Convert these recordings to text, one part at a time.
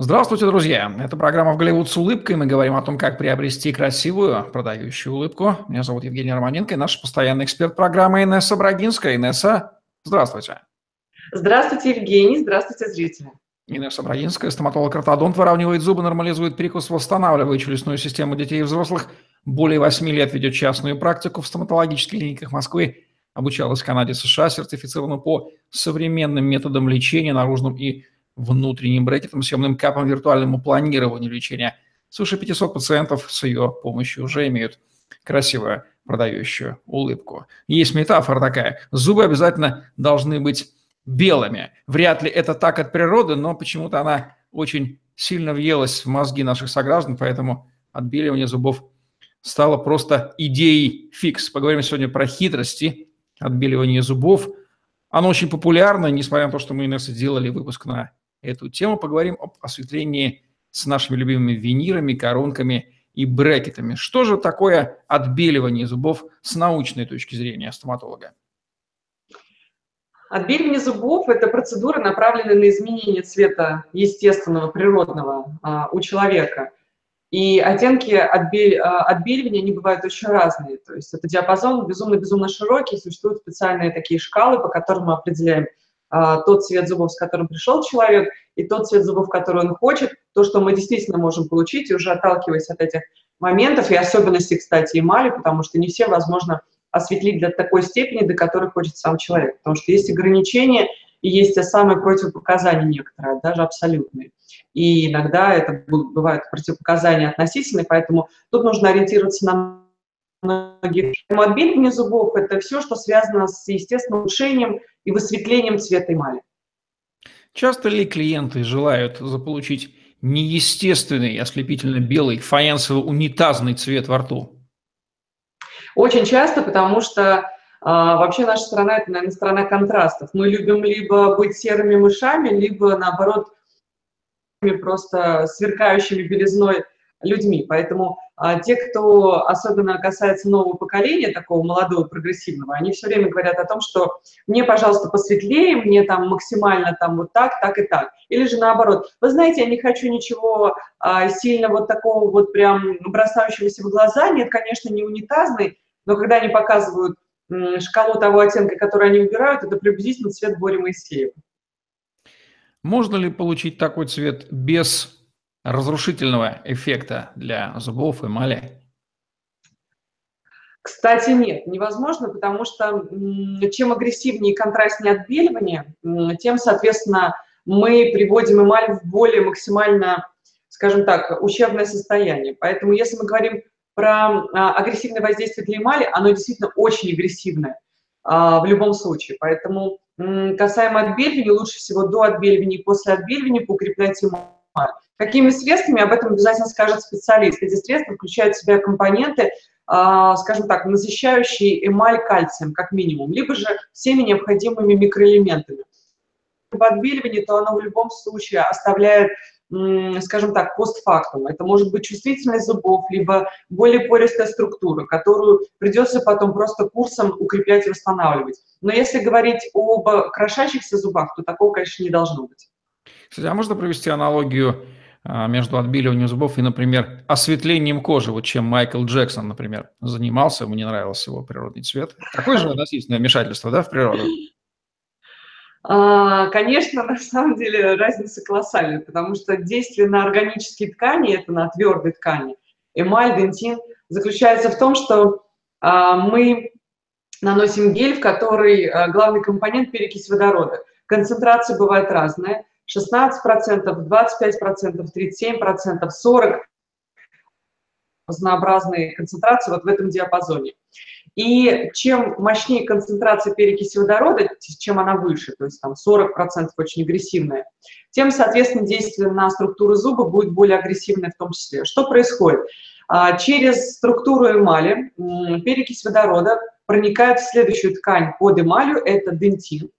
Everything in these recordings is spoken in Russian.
Здравствуйте, друзья! Это программа «В Голливуд с улыбкой». Мы говорим о том, как приобрести красивую, продающую улыбку. Меня зовут Евгений Романенко и наш постоянный эксперт программы Инесса Брагинская. Инесса, здравствуйте. Здравствуйте, Евгений. Здравствуйте, зрители. Инесса Брагинская, стоматолог-ортодонт, выравнивает зубы, нормализует прикус, восстанавливает челюстную систему детей и взрослых. Более 8 лет ведет частную практику в стоматологических клиниках Москвы. Обучалась в Канаде, США, сертифицирована по современным методам лечения наружным и внутренним брекетом, съемным капом, виртуальному планированию лечения. Свыше 500 пациентов с ее помощью уже имеют красивую продающую улыбку. Есть метафора такая. Зубы обязательно должны быть белыми. Вряд ли это так от природы, но почему-то она очень сильно въелась в мозги наших сограждан, поэтому отбеливание зубов стало просто идеей фикс. Поговорим сегодня про хитрости отбеливания зубов. Оно очень популярно, несмотря на то, что мы, Инесса, делали выпуск на эту тему, поговорим об осветлении с нашими любимыми винирами, коронками и брекетами. Что же такое отбеливание зубов с научной точки зрения стоматолога? Отбеливание зубов – это процедура, направленная на изменение цвета естественного, природного а, у человека. И оттенки отбель, а, отбеливания, они бывают очень разные. То есть это диапазон безумно-безумно широкий, существуют специальные такие шкалы, по которым мы определяем тот цвет зубов, с которым пришел человек, и тот цвет зубов, который он хочет, то, что мы действительно можем получить, и уже отталкиваясь от этих моментов, и особенностей, кстати, эмали, потому что не все возможно осветлить до такой степени, до которой хочет сам человек, потому что есть ограничения, и есть те самые противопоказания некоторые, даже абсолютные. И иногда это бывают противопоказания относительные, поэтому тут нужно ориентироваться на многих. Отбеливание зубов – это все, что связано с естественным улучшением и высветлением цвета эмали. Часто ли клиенты желают заполучить неестественный, ослепительно белый, фаянсово-унитазный цвет во рту? Очень часто, потому что а, вообще наша страна – это, наверное, страна контрастов. Мы любим либо быть серыми мышами, либо, наоборот, просто сверкающими белизной людьми. Поэтому те, кто особенно касается нового поколения, такого молодого, прогрессивного, они все время говорят о том, что мне, пожалуйста, посветлее, мне там максимально там вот так, так и так. Или же наоборот, вы знаете, я не хочу ничего а, сильно вот такого вот прям бросающегося в глаза, нет, конечно, не унитазный, но когда они показывают шкалу того оттенка, который они выбирают, это приблизительно цвет Бори Моисеева. Можно ли получить такой цвет без разрушительного эффекта для зубов, эмали? Кстати, нет, невозможно, потому что чем агрессивнее и контрастнее отбеливание, тем, соответственно, мы приводим эмаль в более максимально, скажем так, ущербное состояние. Поэтому если мы говорим про а, агрессивное воздействие для эмали, оно действительно очень агрессивное а, в любом случае. Поэтому касаемо отбеливания, лучше всего до отбеливания и после отбеливания покреплять эмаль. Какими средствами, об этом обязательно скажет специалист. Эти средства включают в себя компоненты, а, скажем так, насыщающие эмаль кальцием, как минимум, либо же всеми необходимыми микроэлементами. В отбеливании, то оно в любом случае оставляет скажем так, постфактум. Это может быть чувствительность зубов, либо более пористая структура, которую придется потом просто курсом укреплять и восстанавливать. Но если говорить об крошащихся зубах, то такого, конечно, не должно быть. Кстати, а можно провести аналогию между отбеливанием зубов и, например, осветлением кожи, вот чем Майкл Джексон, например, занимался, ему не нравился его природный цвет. Такое же относительное вмешательство, да, в природу? А, конечно, на самом деле разница колоссальная, потому что действие на органические ткани, это на твердые ткани, эмаль, дентин, заключается в том, что а, мы наносим гель, в который а, главный компонент перекись водорода. Концентрация бывает разная, 16%, 25%, 37%, 40% разнообразные концентрации вот в этом диапазоне. И чем мощнее концентрация перекиси водорода, чем она выше, то есть там 40% очень агрессивная, тем, соответственно, действие на структуру зуба будет более агрессивное в том числе. Что происходит? А, через структуру эмали перекись водорода проникает в следующую ткань под эмалью, это дентин.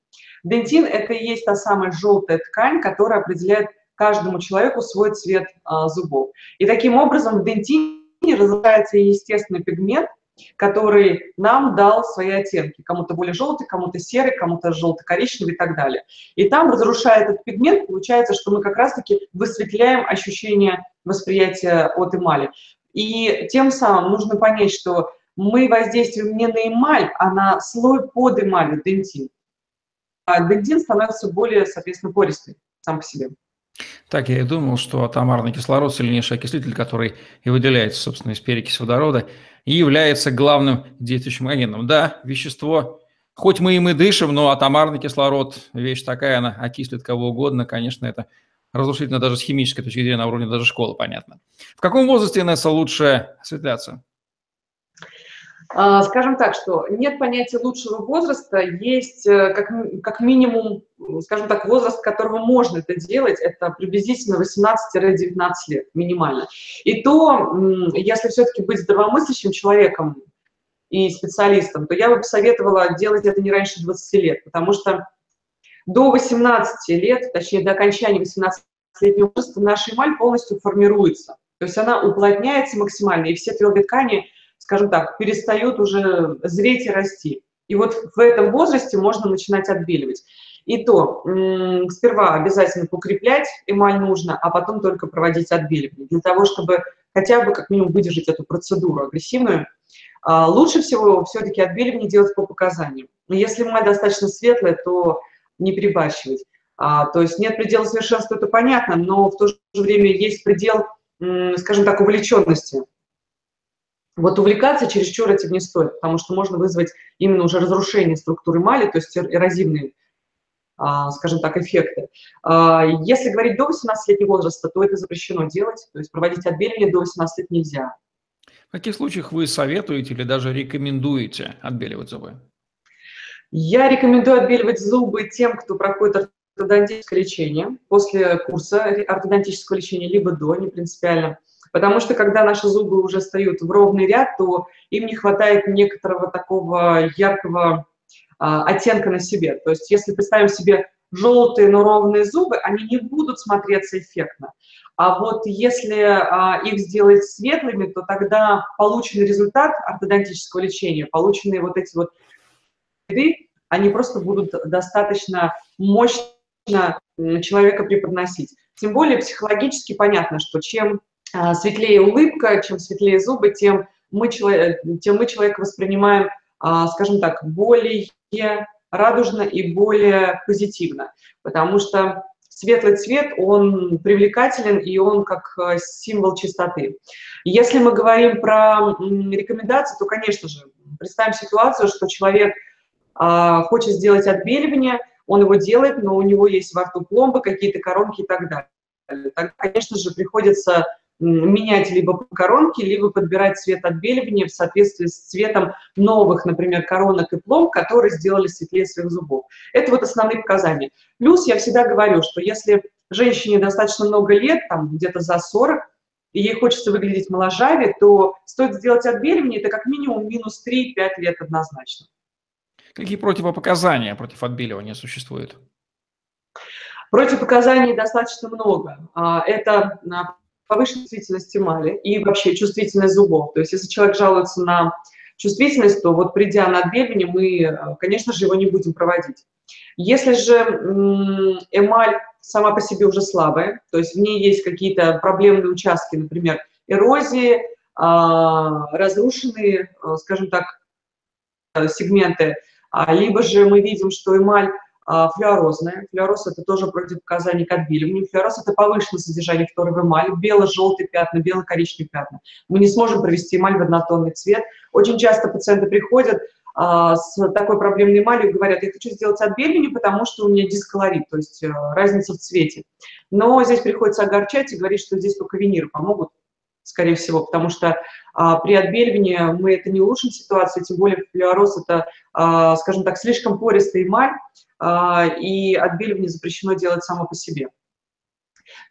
Дентин – это и есть та самая желтая ткань, которая определяет каждому человеку свой цвет а, зубов. И таким образом в дентине разрушается естественный пигмент, который нам дал свои оттенки. Кому-то более желтый, кому-то серый, кому-то желто-коричневый и так далее. И там, разрушая этот пигмент, получается, что мы как раз-таки высветляем ощущение восприятия от эмали. И тем самым нужно понять, что мы воздействуем не на эмаль, а на слой под эмалью, дентин. А дентин становится более, соответственно, пористый сам по себе. Так, я и думал, что атомарный кислород – сильнейший окислитель, который и выделяется, собственно, из перекиси водорода, и является главным действующим агентом. Да, вещество, хоть мы им и дышим, но атомарный кислород – вещь такая, она окислит кого угодно, конечно, это разрушительно даже с химической точки зрения, на уровне даже школы, понятно. В каком возрасте, Инесса, лучше осветляться? А, скажем так, что нет понятия лучшего возраста, есть э, как, как минимум, скажем так, возраст, которого можно это делать, это приблизительно 18-19 лет минимально. И то, если все-таки быть здравомыслящим человеком и специалистом, то я бы посоветовала делать это не раньше 20 лет, потому что до 18 лет, точнее до окончания 18-летнего возраста, наша эмаль полностью формируется. То есть она уплотняется максимально, и все твердые ткани – скажем так, перестают уже зреть и расти. И вот в этом возрасте можно начинать отбеливать. И то, сперва обязательно покреплять эмаль нужно, а потом только проводить отбеливание, для того, чтобы хотя бы как минимум выдержать эту процедуру агрессивную. А, лучше всего все-таки отбеливание делать по показаниям. Если эмаль достаточно светлая, то не перебарщивать. А, то есть нет предела совершенства, это понятно, но в то же время есть предел, скажем так, увлеченности. Вот увлекаться чересчур этим не стоит, потому что можно вызвать именно уже разрушение структуры мали, то есть эрозивные, а, скажем так, эффекты. А, если говорить до 18-летнего возраста, то это запрещено делать, то есть проводить отбеливание до 18 лет нельзя. В каких случаях вы советуете или даже рекомендуете отбеливать зубы? Я рекомендую отбеливать зубы тем, кто проходит ортодонтическое лечение после курса ортодонтического лечения, либо до, не принципиально. Потому что когда наши зубы уже встают в ровный ряд, то им не хватает некоторого такого яркого а, оттенка на себе. То есть если представим себе желтые, но ровные зубы, они не будут смотреться эффектно. А вот если а, их сделать светлыми, то тогда полученный результат ортодонтического лечения, полученные вот эти вот следы, они просто будут достаточно мощно человека преподносить. Тем более психологически понятно, что чем светлее улыбка, чем светлее зубы, тем мы, человек, тем мы человека воспринимаем, а, скажем так, более радужно и более позитивно, потому что светлый цвет, он привлекателен, и он как а, символ чистоты. Если мы говорим про рекомендации, то, конечно же, представим ситуацию, что человек хочет сделать отбеливание, он его делает, но у него есть во рту пломбы, какие-то коронки и так далее. Тогда, конечно же, приходится менять либо коронки, либо подбирать цвет отбеливания в соответствии с цветом новых, например, коронок и пломб, которые сделали светлее своих зубов. Это вот основные показания. Плюс я всегда говорю, что если женщине достаточно много лет, там где-то за 40, и ей хочется выглядеть моложавее, то стоит сделать отбеливание, это как минимум минус 3-5 лет однозначно. Какие противопоказания против отбеливания существуют? Противопоказаний достаточно много. А, это а, повышенной чувствительность эмали и вообще чувствительность зубов. То есть если человек жалуется на чувствительность, то вот придя на отбеливание, мы, э, конечно же, его не будем проводить. Если же эмаль сама по себе уже слабая, то есть в ней есть какие-то проблемные участки, например, эрозии, а, разрушенные, э, скажем так, э, сегменты, а, либо же мы видим, что эмаль флюорозная. Флюороз – это тоже противопоказание к отбеливанию. Флюороз – это повышенное содержание фторы в эмали, бело-желтые пятна, бело-коричневые пятна. Мы не сможем провести эмаль в однотонный цвет. Очень часто пациенты приходят а, с такой проблемной эмалью говорят, я хочу сделать отбеливание, потому что у меня дисколорит, то есть э, разница в цвете. Но здесь приходится огорчать и говорить, что здесь только виниры помогут, скорее всего, потому что а, при отбеливании мы это не улучшим ситуацию, тем более флюороз – это, а, скажем так, слишком пористая эмаль, а, и отбеливание запрещено делать само по себе.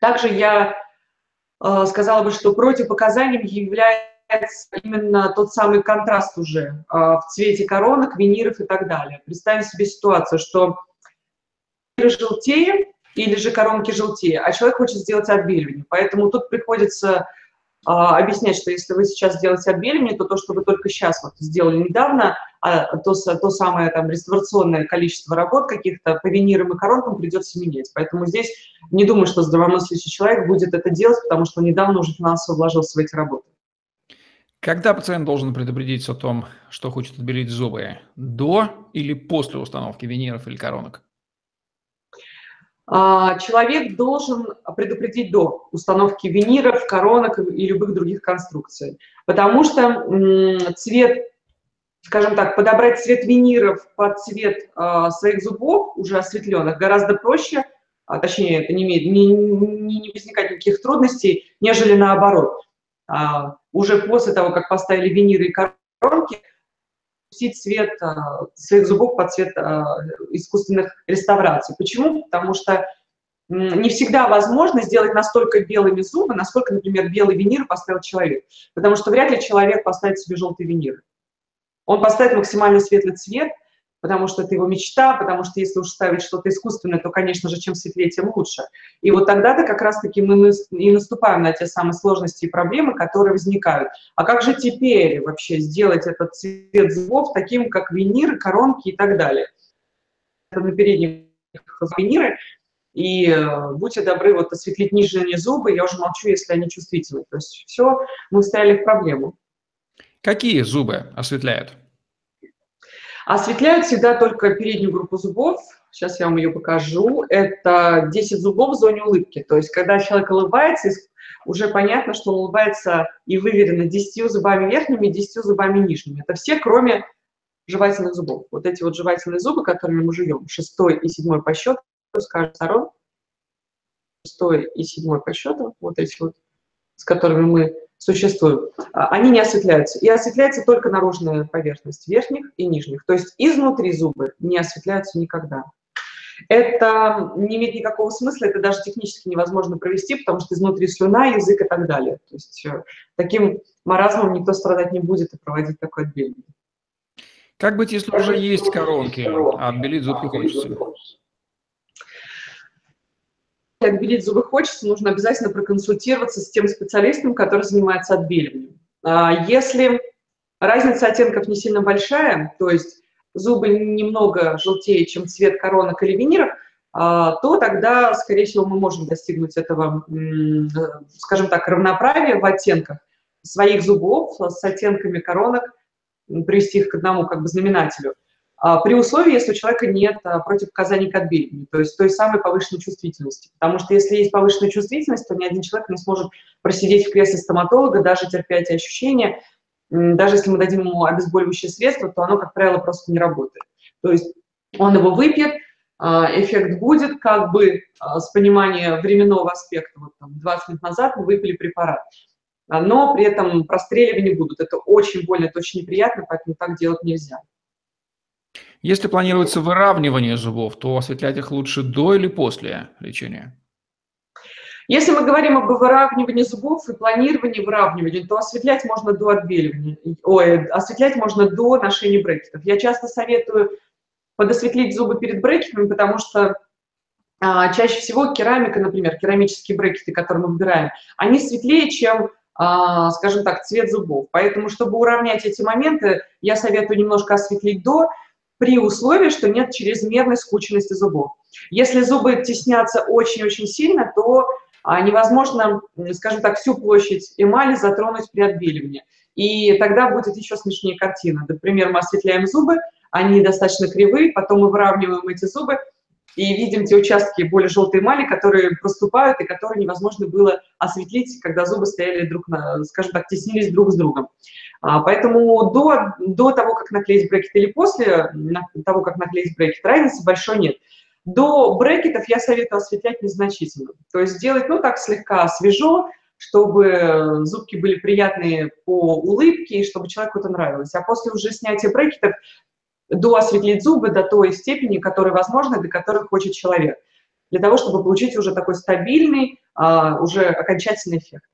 Также я а, сказала бы, что противопоказанием является именно тот самый контраст уже а, в цвете коронок, виниров и так далее. Представим себе ситуацию, что желтее или же коронки желтее, а человек хочет сделать отбеливание. Поэтому тут приходится объяснять, что если вы сейчас сделаете отбеливание, то то, что вы только сейчас вот сделали недавно, а то, то самое там реставрационное количество работ каких-то по винирам и коронкам придется менять. Поэтому здесь не думаю, что здравомыслящий человек будет это делать, потому что недавно уже финансово вложился в эти работы. Когда пациент должен предупредить о том, что хочет отбелить зубы? До или после установки виниров или коронок? А, человек должен предупредить до установки виниров, коронок и любых других конструкций. Потому что цвет, скажем так, подобрать цвет виниров под цвет а, своих зубов, уже осветленных, гораздо проще, а, точнее, это не, имеет, не, не возникает никаких трудностей, нежели наоборот. Уже после того, как поставили виниры и коронки, пустить цвет а, своих зубов под цвет а, искусственных реставраций. Почему? Потому что не всегда возможно сделать настолько белыми зубы, насколько, например, белый винир поставил человек. Потому что вряд ли человек поставит себе желтый винир. Он поставит максимально светлый цвет – потому что это его мечта, потому что если уж ставить что-то искусственное, то, конечно же, чем светлее, тем лучше. И вот тогда-то как раз-таки мы и наступаем на те самые сложности и проблемы, которые возникают. А как же теперь вообще сделать этот цвет зубов таким, как виниры, коронки и так далее? Это на передних виниры, и э, будьте добры, вот осветлить нижние зубы, я уже молчу, если они чувствительны. То есть все, мы стояли в проблему. Какие зубы осветляют? Осветляют всегда только переднюю группу зубов. Сейчас я вам ее покажу. Это 10 зубов в зоне улыбки. То есть, когда человек улыбается, уже понятно, что он улыбается и выверено 10 зубами верхними и 10 зубами нижними. Это все, кроме жевательных зубов. Вот эти вот жевательные зубы, которыми мы жуем, шестой и седьмой по счету, с каждой стороны, шестой и седьмой по счету, вот эти вот, с которыми мы существуют, а, они не осветляются. И осветляется только наружная поверхность верхних и нижних. То есть изнутри зубы не осветляются никогда. Это не имеет никакого смысла, это даже технически невозможно провести, потому что изнутри слюна, язык и так далее. То есть э, таким маразмом никто страдать не будет и проводить такое отбеление. Как быть, если уже есть коронки, а отбелить зубки хочется? Отбелить зубы хочется, нужно обязательно проконсультироваться с тем специалистом, который занимается отбеливанием. А, если разница оттенков не сильно большая, то есть зубы немного желтее, чем цвет коронок или виниров, а, то тогда, скорее всего, мы можем достигнуть этого, скажем так, равноправия в оттенках своих зубов с оттенками коронок, привести их к одному как бы знаменателю – при условии, если у человека нет а, противопоказаний к отбеливанию, то есть той самой повышенной чувствительности. Потому что если есть повышенная чувствительность, то ни один человек не сможет просидеть в кресле стоматолога, даже терпя эти ощущения. Даже если мы дадим ему обезболивающее средство, то оно, как правило, просто не работает. То есть он его выпьет, а, эффект будет как бы с понимания временного аспекта. Вот там 20 минут назад мы выпили препарат. Но при этом простреливания будут. Это очень больно, это очень неприятно, поэтому так делать нельзя. Если планируется выравнивание зубов, то осветлять их лучше до или после лечения? Если мы говорим об выравнивании зубов и планировании выравнивания, то осветлять можно до отбеливания, ой, осветлять можно до ношения брекетов. Я часто советую подосветлить зубы перед брекетами, потому что а, чаще всего керамика, например, керамические брекеты, которые мы выбираем, они светлее, чем, а, скажем так, цвет зубов. Поэтому, чтобы уравнять эти моменты, я советую немножко осветлить до, при условии, что нет чрезмерной скученности зубов. Если зубы теснятся очень-очень сильно, то а, невозможно, скажем так, всю площадь эмали затронуть при отбеливании. И тогда будет еще смешнее картина. Например, мы осветляем зубы, они достаточно кривые, потом мы выравниваем эти зубы, и видим те участки более желтой эмали, которые проступают и которые невозможно было осветлить, когда зубы стояли друг на, скажем так, теснились друг с другом. А, поэтому до, до того, как наклеить брекет или после того, как наклеить брекет, разницы большой нет. До брекетов я советую осветлять незначительно. То есть сделать, ну, так слегка свежо, чтобы зубки были приятные по улыбке, и чтобы человеку это нравилось. А после уже снятия брекетов доосветлить зубы до той степени, которой возможно, до которой хочет человек, для того, чтобы получить уже такой стабильный, а, уже окончательный эффект.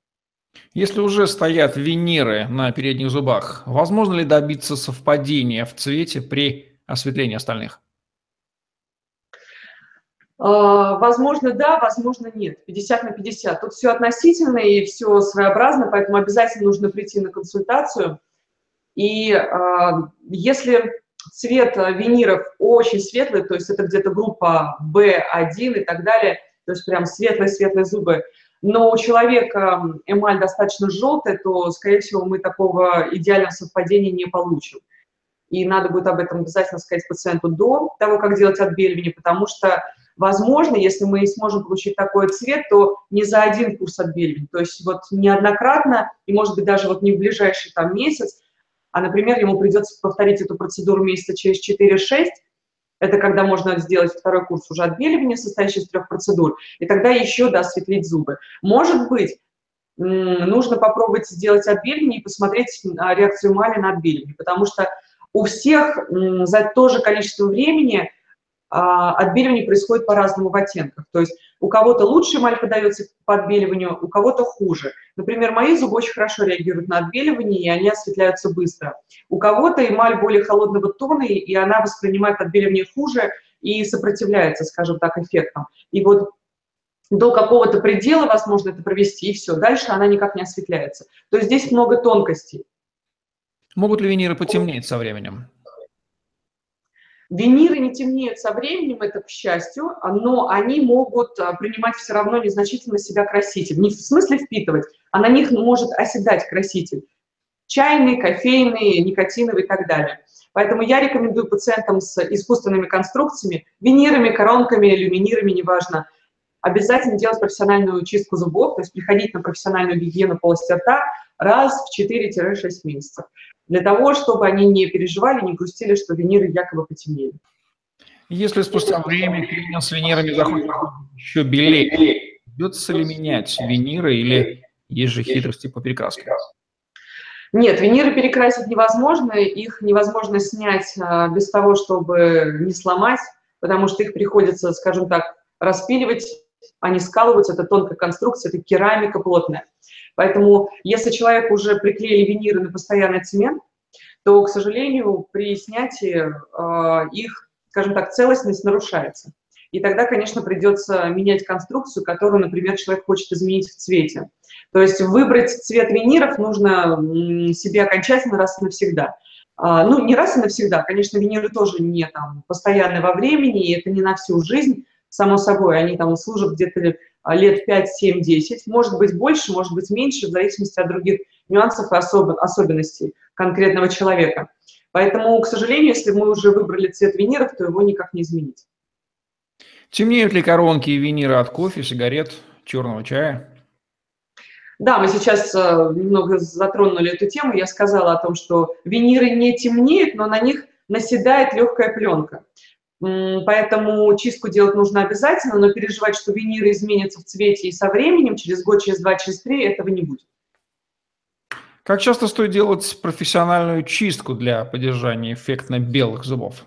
Если уже стоят виниры на передних зубах, возможно ли добиться совпадения в цвете при осветлении остальных? А, возможно, да, возможно, нет. 50 на 50. Тут все относительно и все своеобразно, поэтому обязательно нужно прийти на консультацию. И а, если цвет виниров очень светлый, то есть это где-то группа B1 и так далее, то есть прям светлые-светлые зубы, но у человека эмаль достаточно желтая, то, скорее всего, мы такого идеального совпадения не получим. И надо будет об этом обязательно сказать пациенту до того, как делать отбеливание, потому что Возможно, если мы сможем получить такой цвет, то не за один курс отбеливания, то есть вот неоднократно, и может быть даже вот не в ближайший там месяц, а, например, ему придется повторить эту процедуру месяца через 4-6, это когда можно сделать второй курс уже отбеливания, состоящий из трех процедур, и тогда еще, да, осветлить зубы. Может быть, нужно попробовать сделать отбеливание и посмотреть реакцию эмали на отбеливание, потому что у всех за то же количество времени а, отбеливание происходит по-разному в оттенках. То есть у кого-то лучше эмаль подается по отбеливанию, у кого-то хуже. Например, мои зубы очень хорошо реагируют на отбеливание, и они осветляются быстро. У кого-то эмаль более холодного тона, и она воспринимает отбеливание хуже и сопротивляется, скажем так, эффектам. И вот до какого-то предела возможно это провести, и все. Дальше она никак не осветляется. То есть здесь много тонкостей. Могут ли виниры потемнеть со временем? Виниры не темнеют со временем, это к счастью, но они могут а, принимать все равно незначительно себя краситель. Не в смысле впитывать, а на них может оседать краситель. Чайный, кофейный, никотиновый и так далее. Поэтому я рекомендую пациентам с искусственными конструкциями, винирами, коронками, люминирами, неважно, обязательно делать профессиональную чистку зубов, то есть приходить на профессиональную гигиену полости рта раз в 4-6 месяцев для того, чтобы они не переживали, не грустили, что виниры якобы потемнели. Если спустя время клиент с винирами заходит еще белее, придется ли менять виниры или есть же хитрости по перекраске? Нет, виниры перекрасить невозможно, их невозможно снять а, без того, чтобы не сломать, потому что их приходится, скажем так, распиливать, а не скалывать, это тонкая конструкция, это керамика плотная. Поэтому если человек уже приклеили виниры на постоянный цемент, то, к сожалению, при снятии э, их, скажем так, целостность нарушается. И тогда, конечно, придется менять конструкцию, которую, например, человек хочет изменить в цвете. То есть выбрать цвет виниров нужно себе окончательно раз и навсегда. А, ну, не раз и навсегда, конечно, виниры тоже не там постоянны во времени, и это не на всю жизнь, само собой, они там служат где-то лет 5, 7, 10, может быть больше, может быть меньше, в зависимости от других нюансов и особ особенностей конкретного человека. Поэтому, к сожалению, если мы уже выбрали цвет виниров, то его никак не изменить. Темнеют ли коронки и виниры от кофе, сигарет, черного чая? Да, мы сейчас э, немного затронули эту тему. Я сказала о том, что виниры не темнеют, но на них наседает легкая пленка. Поэтому чистку делать нужно обязательно, но переживать, что виниры изменятся в цвете и со временем, через год, через два, через три, этого не будет. Как часто стоит делать профессиональную чистку для поддержания эффектно белых зубов?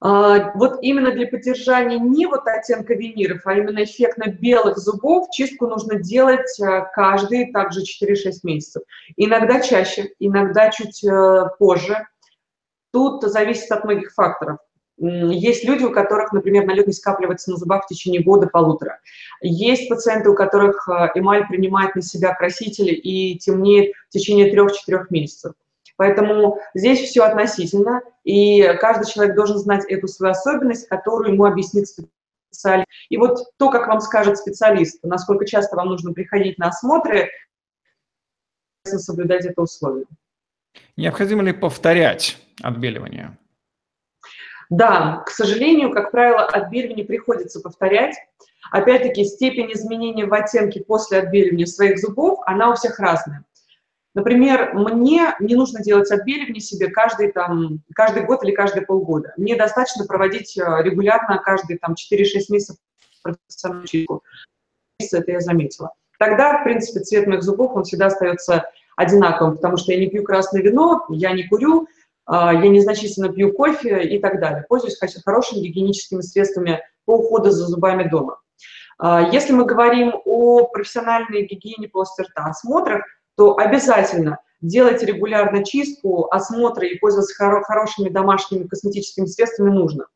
А, вот именно для поддержания не вот оттенка виниров, а именно эффектно белых зубов чистку нужно делать а, каждые также 4-6 месяцев. Иногда чаще, иногда чуть э, позже. Тут зависит от многих факторов. Есть люди, у которых, например, налет скапливается на зубах в течение года-полутора. Есть пациенты, у которых э, эмаль принимает на себя красители и темнеет в течение трех-четырех месяцев. Поэтому здесь все относительно, и каждый человек должен знать эту свою особенность, которую ему объяснит специалист. И вот то, как вам скажет специалист, насколько часто вам нужно приходить на осмотры, соблюдать это условие. Необходимо ли повторять отбеливание? Да, к сожалению, как правило, отбеливание приходится повторять. Опять-таки, степень изменения в оттенке после отбеливания своих зубов, она у всех разная. Например, мне не нужно делать отбеливание себе каждый, там, каждый год или каждые полгода. Мне достаточно проводить э, регулярно каждые там, 4-6 месяцев профессиональную чистку. Это я заметила. Тогда, в принципе, цвет моих зубов, он всегда остается одинаковым, потому что я не пью красное вино, я не курю, я незначительно пью кофе и так далее. Пользуюсь хорошими гигиеническими средствами по уходу за зубами дома. А, если мы говорим о профессиональной гигиене полости рта, осмотрах, то обязательно делать регулярно чистку, осмотры и пользоваться хоро хорошими домашними косметическими средствами нужно.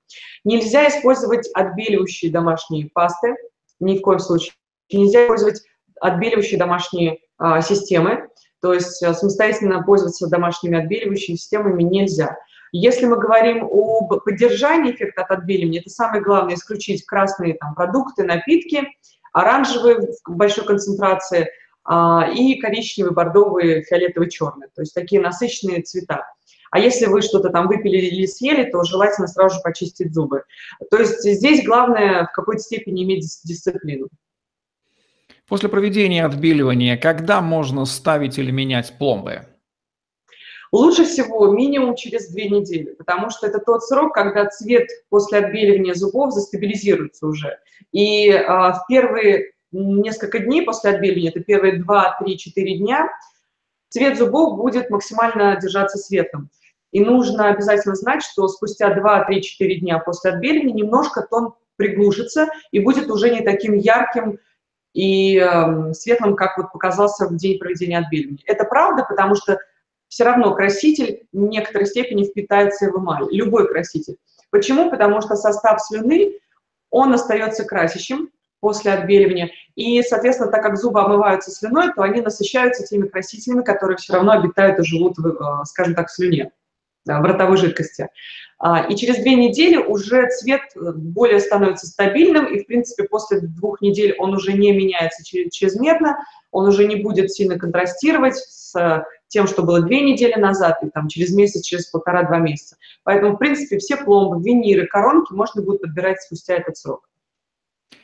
Нельзя использовать отбеливающие домашние пасты, ни в коем случае. Нельзя использовать отбеливающие домашние а, системы, то есть а, самостоятельно пользоваться домашними отбеливающими системами нельзя. Если мы говорим об поддержании эффекта от отбеливания, это самое главное, исключить красные там, продукты, напитки, оранжевые в большой концентрации – а, и коричневый, бордовый, фиолетовый, черный. То есть такие насыщенные цвета. А если вы что-то там выпили или съели, то желательно сразу же почистить зубы. То есть здесь главное в какой-то степени иметь дисциплину. После проведения отбеливания, когда можно ставить или менять пломбы? Лучше всего минимум через две недели, потому что это тот срок, когда цвет после отбеливания зубов застабилизируется уже. И а, в первые несколько дней после отбеливания, это первые 2, 3, 4 дня, цвет зубов будет максимально держаться светлым. И нужно обязательно знать, что спустя 2, 3, 4 дня после отбеливания немножко тон приглушится и будет уже не таким ярким и э, светлым, как вот показался в день проведения отбеливания. Это правда, потому что все равно краситель в некоторой степени впитается в эмаль, любой краситель. Почему? Потому что состав слюны, он остается красящим, после отбеливания. И, соответственно, так как зубы омываются слюной, то они насыщаются теми красителями, которые все равно обитают и живут, в, э, скажем так, в слюне, в ротовой жидкости. А, и через две недели уже цвет э, более становится стабильным, и, в принципе, после двух недель он уже не меняется чрезмерно, он уже не будет сильно контрастировать с тем, что было две недели назад, и там через месяц, через полтора-два месяца. Поэтому, в принципе, все пломбы, виниры, коронки можно будет подбирать спустя этот срок.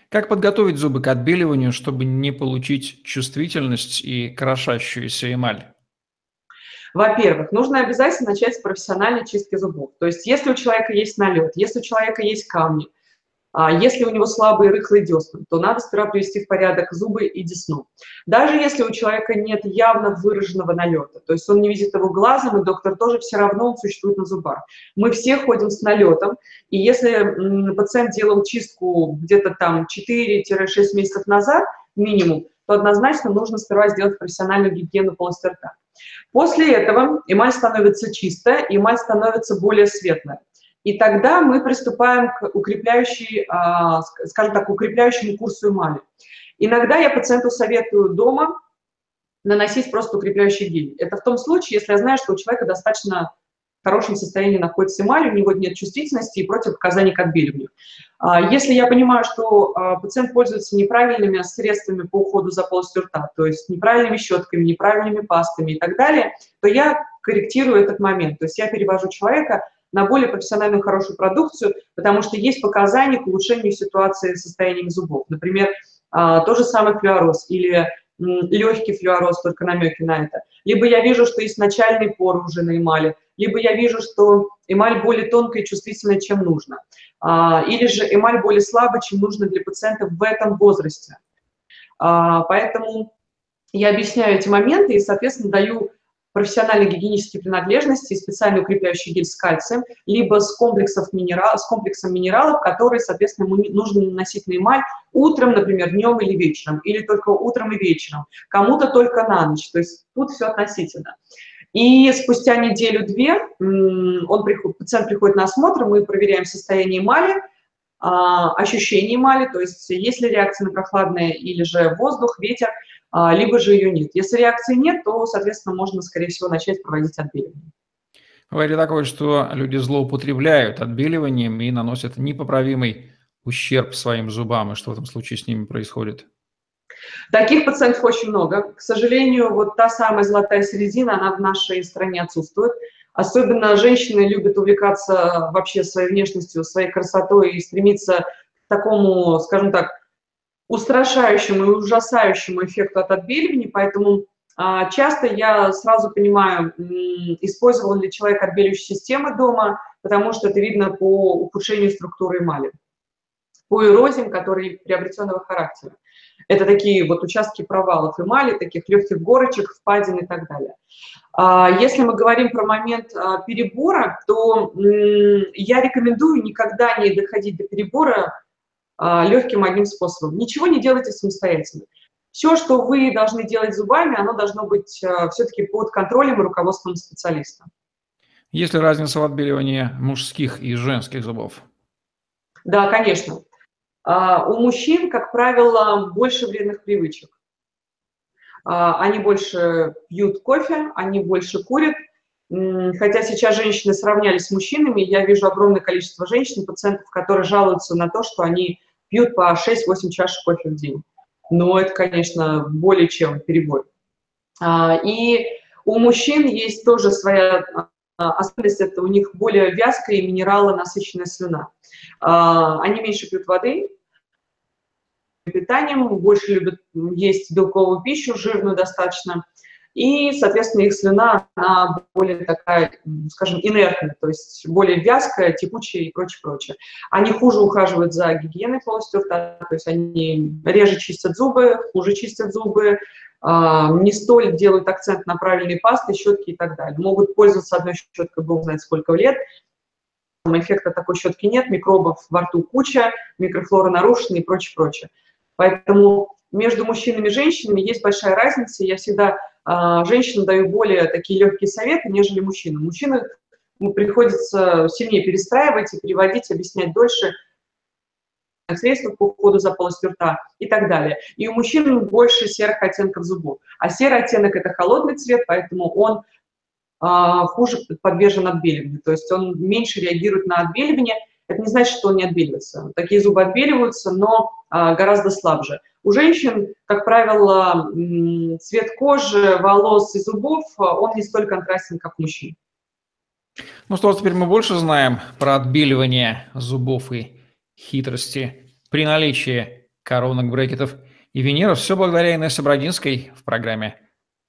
Как подготовить зубы к отбеливанию, чтобы не получить чувствительность и крошащуюся эмаль? Во-первых, нужно обязательно начать с профессиональной чистки зубов. То есть если у человека есть налет, если у человека есть камни, а если у него слабые рыхлые десны, то надо сперва привести в порядок зубы и десну. Даже если у человека нет явно выраженного налета, то есть он не видит его глазом, и доктор тоже все равно он существует на зубах. Мы все ходим с налетом, и если пациент делал чистку где-то там 4-6 месяцев назад минимум, то однозначно нужно сперва сделать профессиональную гигиену полости рта. После этого эмаль становится чистая, эмаль становится более светлая. И тогда мы приступаем к укрепляющей, а, скажем так, укрепляющему курсу эмали. Иногда я пациенту советую дома наносить просто укрепляющий гель. Это в том случае, если я знаю, что у человека достаточно в хорошем состоянии находится эмаль, у него нет чувствительности и противопоказаний к отбеливанию. А, если я понимаю, что а, пациент пользуется неправильными средствами по уходу за полостью рта, то есть неправильными щетками, неправильными пастами и так далее, то я корректирую этот момент. То есть я перевожу человека на более профессиональную хорошую продукцию, потому что есть показания к улучшению ситуации с состоянием зубов. Например, а, то же самое флюороз или легкий флюороз, только намеки на это. Либо я вижу, что есть начальный пор уже на эмали, либо я вижу, что эмаль более тонкая и чувствительная, чем нужно. А, или же эмаль более слабая, чем нужно для пациентов в этом возрасте. А, поэтому я объясняю эти моменты и, соответственно, даю профессиональной гигиенические принадлежности и специальный укрепляющий гель с кальцием, либо с, комплексов минерал, с комплексом минералов, которые, соответственно, ему нужно наносить на эмаль утром, например, днем или вечером, или только утром и вечером, кому-то только на ночь, то есть тут все относительно. И спустя неделю-две он приходит, пациент приходит на осмотр, мы проверяем состояние эмали, а, ощущение эмали, то есть есть ли реакция на прохладное или же воздух, ветер, а, либо же ее нет. Если реакции нет, то, соответственно, можно, скорее всего, начать проводить отбеливание. Бывает такое, что люди злоупотребляют отбеливанием и наносят непоправимый ущерб своим зубам, и что в этом случае с ними происходит? Таких пациентов очень много. К сожалению, вот та самая золотая середина, она в нашей стране отсутствует. Особенно женщины любят увлекаться вообще своей внешностью, своей красотой и стремиться к такому, скажем так, устрашающему и ужасающему эффекту от отбеливания, поэтому а, часто я сразу понимаю, использовал ли человек отбеливающую систему дома, потому что это видно по ухудшению структуры эмали, по эрозиям, которые приобретенного характера. Это такие вот участки провалов эмали, таких легких горочек, впадин и так далее. А, если мы говорим про момент а, перебора, то я рекомендую никогда не доходить до перебора а, легким одним способом. Ничего не делайте самостоятельно. все, что вы должны делать зубами, оно должно быть все-таки под контролем и руководством специалиста. Есть ли разница в отбеливании мужских и женских зубов? Да, конечно. А, у мужчин, как правило, больше вредных привычек. А, они больше пьют кофе, они больше курят. Хотя сейчас женщины сравнялись с мужчинами, я вижу огромное количество женщин, пациентов, которые жалуются на то, что они пьют по 6-8 чашек кофе в день. Но это, конечно, более чем перебор. А, и у мужчин есть тоже своя особенность, это у них более вязкая и минералонасыщенная слюна. Они меньше пьют воды, питанием, больше любят есть белковую пищу, жирную достаточно, и, соответственно, их слюна, она более такая, скажем, инертная, то есть более вязкая, текучая и прочее, прочее. Они хуже ухаживают за гигиеной полости рта, то есть они реже чистят зубы, хуже чистят зубы, а, не столь делают акцент на правильные пасты, щетки и так далее. Могут пользоваться одной щеткой, бог знает сколько лет, эффекта такой щетки нет, микробов во рту куча, микрофлора нарушена и прочее, прочее. Поэтому между мужчинами и женщинами есть большая разница. Я всегда женщинам даю более такие легкие советы, нежели мужчинам. Мужчинам ну, приходится сильнее перестраивать и переводить, объяснять дольше средства по уходу за полостью рта и так далее. И у мужчин больше серых оттенков зубов. А серый оттенок – это холодный цвет, поэтому он э, хуже подвержен отбеливанию. То есть он меньше реагирует на отбеливание – это не значит, что он не отбеливается. Такие зубы отбеливаются, но а, гораздо слабже. У женщин, как правило, цвет кожи, волос и зубов, он не столь контрастен, как у мужчин. Ну что, теперь мы больше знаем про отбеливание зубов и хитрости при наличии коронок, брекетов и венеров. Все благодаря Инессе Бродинской в программе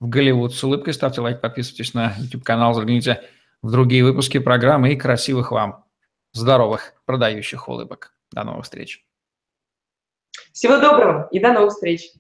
«В Голливуд с улыбкой». Ставьте лайк, подписывайтесь на YouTube-канал, загляните в другие выпуски программы и красивых вам здоровых продающих улыбок. До новых встреч. Всего доброго и до новых встреч.